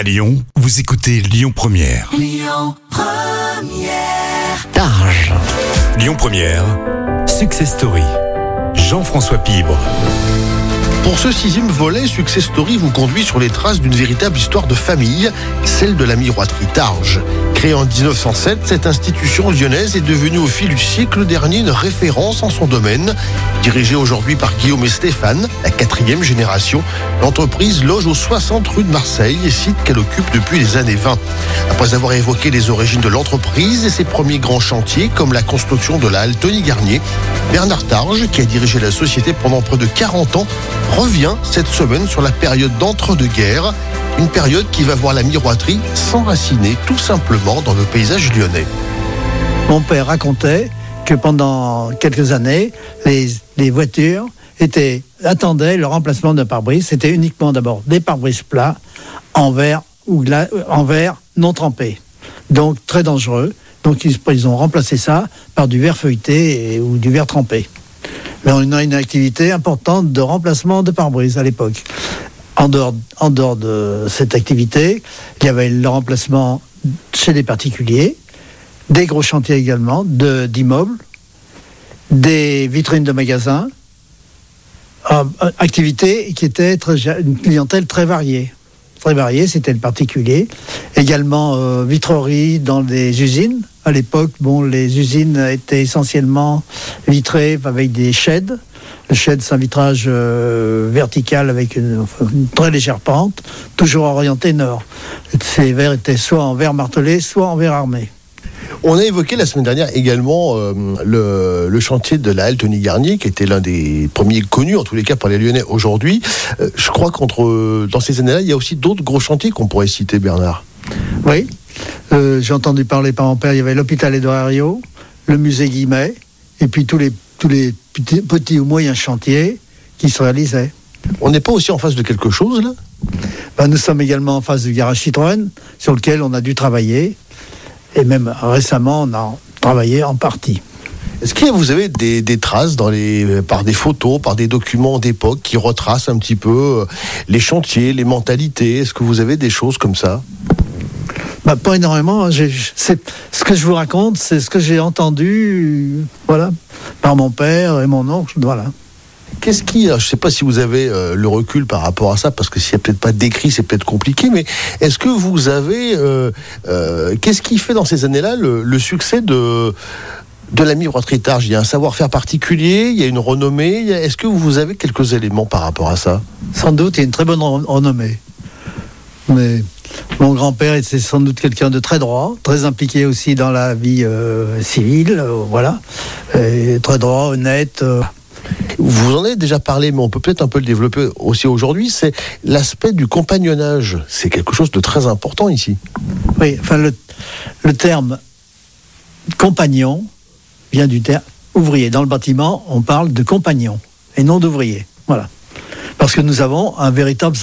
À Lyon, vous écoutez Lyon Première. Targe. Lyon Première, Success Story. Jean-François Pibre. Pour ce sixième volet, Success Story vous conduit sur les traces d'une véritable histoire de famille, celle de la miroiterie Targe. Créée en 1907, cette institution lyonnaise est devenue au fil du siècle dernier une référence en son domaine. Dirigée aujourd'hui par Guillaume et Stéphane, la quatrième génération, l'entreprise loge aux 60 rue de Marseille, site qu'elle occupe depuis les années 20. Après avoir évoqué les origines de l'entreprise et ses premiers grands chantiers, comme la construction de la halle Tony Garnier, Bernard Targe, qui a dirigé la société pendant près de 40 ans, revient cette semaine sur la période d'entre-deux-guerres, une période qui va voir la miroiterie s'enraciner tout simplement dans le paysage lyonnais. Mon père racontait que pendant quelques années, les, voitures attendaient le remplacement d'un pare-brise. C'était uniquement d'abord des pare-brises plats en verre verre non trempé. Donc très dangereux. Donc ils, ont remplacé ça par du verre feuilleté et- ou du verre trempé. Mais on a une activité importante de remplacement de pare-brise à l'époque. En dehors, de cette activité, il y avait le remplacement chez les particuliers, des gros chantiers également, d'immeubles, des vitrines de magasins, euh, euh, activité qui était une clientèle très variée. Très variée, c'était le particulier. Également euh, vitrerie dans des usines. À l'époque, bon, les usines étaient essentiellement vitrées avec des sheds. Le shed, c'est un vitrage euh, vertical avec une très légère pente, toujours orienté nord. Ces verres étaient soit en verre martelé, soit en verre armé. On a évoqué la semaine dernière également euh, le, le chantier de la halle Tony Garnier, qui était l'un des premiers connus, en tous les cas par les Lyonnais aujourd'hui. Euh, je crois qu'entre dans ces années-là, il y a aussi d'autres gros chantiers qu'on pourrait citer, Bernard. Oui, Euh, j'ai entendu parler par mon père, il y avait l'hôpital Herriot, le musée Guimet, et puis tous les, tous les petits, petits ou moyens chantiers qui se réalisaient. On n'est pas aussi en face de quelque chose là? Ben, nous sommes également en face du garage Citroën, sur lequel on a dû travailler, et même récemment, on a travaillé en partie. Est-ce que vous avez des, des traces dans les, par des photos, par des documents d'époque qui retracent un petit peu euh, les chantiers, les mentalités? Est-ce que vous avez des choses comme ça? Ben, pas énormément, hein. Ce que je vous raconte, c'est ce que j'ai entendu, euh, voilà, par mon père et mon oncle, voilà. Qu'est-ce qui, je ne sais pas si vous avez euh, le recul par rapport à ça, parce que s'il n'y a peut-être pas d'écrit, c'est peut-être compliqué, mais est-ce que vous avez, euh, euh, qu'est-ce qui fait dans ces années-là le, succès de, de la miroiterie Il y a un savoir-faire particulier, il y a une renommée, est-ce que vous avez quelques éléments par rapport à ça? Sans doute, il y a une très bonne ren- renommée. Mais mon grand-père était sans doute quelqu'un de très droit, très impliqué aussi dans la vie civile, voilà. Et très droit, honnête. Vous en avez déjà parlé, mais on peut peut-être un peu le développer aussi aujourd'hui, c'est l'aspect du compagnonnage. C'est quelque chose de très important ici. Oui, le, le terme compagnon vient du terme ouvrier. Dans le bâtiment, on parle de compagnon et non d'ouvrier. Voilà. Parce que nous avons un véritable,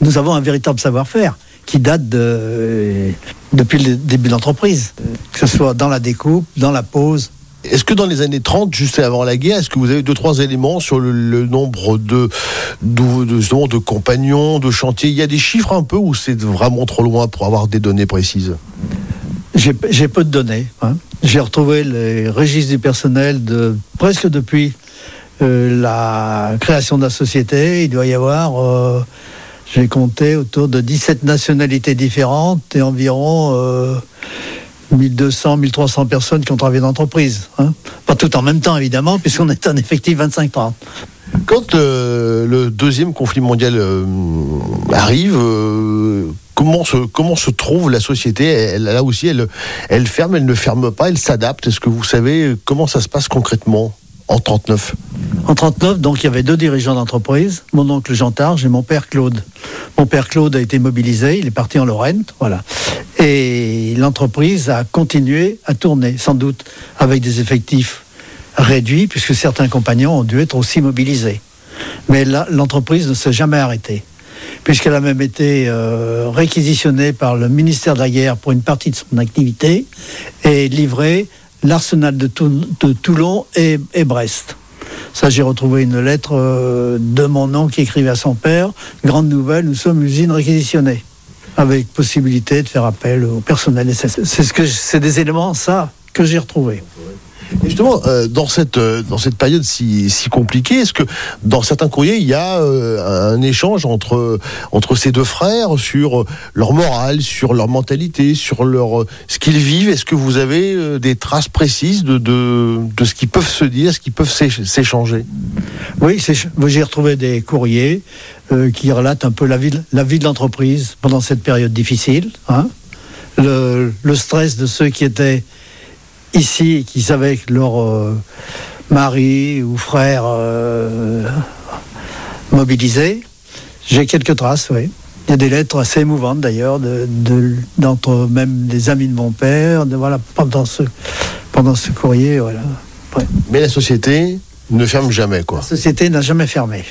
nous avons un véritable savoir-faire qui date de, depuis le début de l'entreprise, que ce soit dans la découpe, dans la pose. Est-ce que dans les années 30, juste avant la guerre, est-ce que vous avez deux, trois éléments sur le, nombre de, de, compagnons, de chantiers? Il y a des chiffres un peu ou c'est vraiment trop loin pour avoir des données précises? J'ai j'ai peu de données. hein. J'ai retrouvé les registres du personnel de presque depuis euh, la création de la société. Il doit y avoir, euh, j'ai compté, autour de 17 nationalités différentes et environ euh, 1200, 1300 personnes qui ont travaillé dans l'entreprise. hein. Pas tout en même temps, évidemment, puisqu'on est un effectif 25-30. Quand euh, le deuxième conflit mondial euh, arrive, euh, comment, se, comment se trouve la société? Elle, Là aussi, elle, elle ferme, elle ne ferme pas, elle s'adapte. Est-ce que vous savez comment ça se passe concrètement en 39 En 39, donc, il y avait deux dirigeants d'entreprise, mon oncle Jean Targe et mon père Claude. Mon père Claude a été mobilisé, il est parti en Lorraine, voilà. Et l'entreprise a continué à tourner, sans doute avec des effectifs réduits, puisque certains compagnons ont dû être aussi mobilisés. Mais l'entreprise ne s'est jamais arrêtée, puisqu'elle a même été euh, réquisitionnée par le ministère de la Guerre pour une partie de son activité et livrée l'arsenal de, Tou- de Toulon et, Brest. Ça, j'ai retrouvé une lettre euh, de mon oncle qui écrivait à son père. Grande nouvelle, nous sommes usine réquisitionnée. Avec possibilité de faire appel au personnel nécessaire. C'est ce que c'est des éléments ça que j'ai retrouvé. Justement, euh, dans cette euh, dans cette période si, si compliquée, est-ce que dans certains courriers il y a euh, un échange entre entre ces deux frères sur leur morale, sur leur mentalité, sur leur ce qu'ils vivent? Est-ce que vous avez des traces précises de de, de ce qu'ils peuvent se dire, ce qu'ils peuvent s'échanger? Oui, j'ai retrouvé des courriers qui relatent un peu la vie la vie de l'entreprise pendant cette période difficile. Hein le, le stress de ceux qui étaient ici qui savaient que leur euh, mari ou frère euh, mobilisé. J'ai quelques traces, oui. Il y a des lettres assez émouvantes d'ailleurs, d'entre de, même des amis de mon père, de, voilà, pendant ce, pendant ce courrier. Voilà. Mais la société ne ferme jamais, quoi. La société n'a jamais fermé.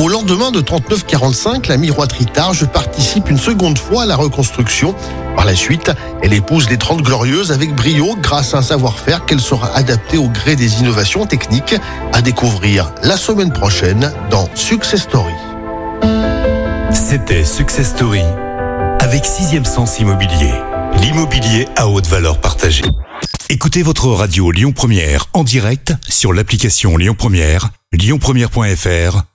Au lendemain de 39-45, la miroiterie Targe participe une seconde fois à la reconstruction. Par la suite, elle épouse les 30 glorieuses avec brio grâce à un savoir-faire qu'elle sera adaptée au gré des innovations techniques à découvrir la semaine prochaine dans Success Story. C'était Success Story avec Sixième Sens Immobilier, l'immobilier à haute valeur partagée. Écoutez votre radio Lyon Première en direct sur l'application Lyon Première, lyonpremière.fr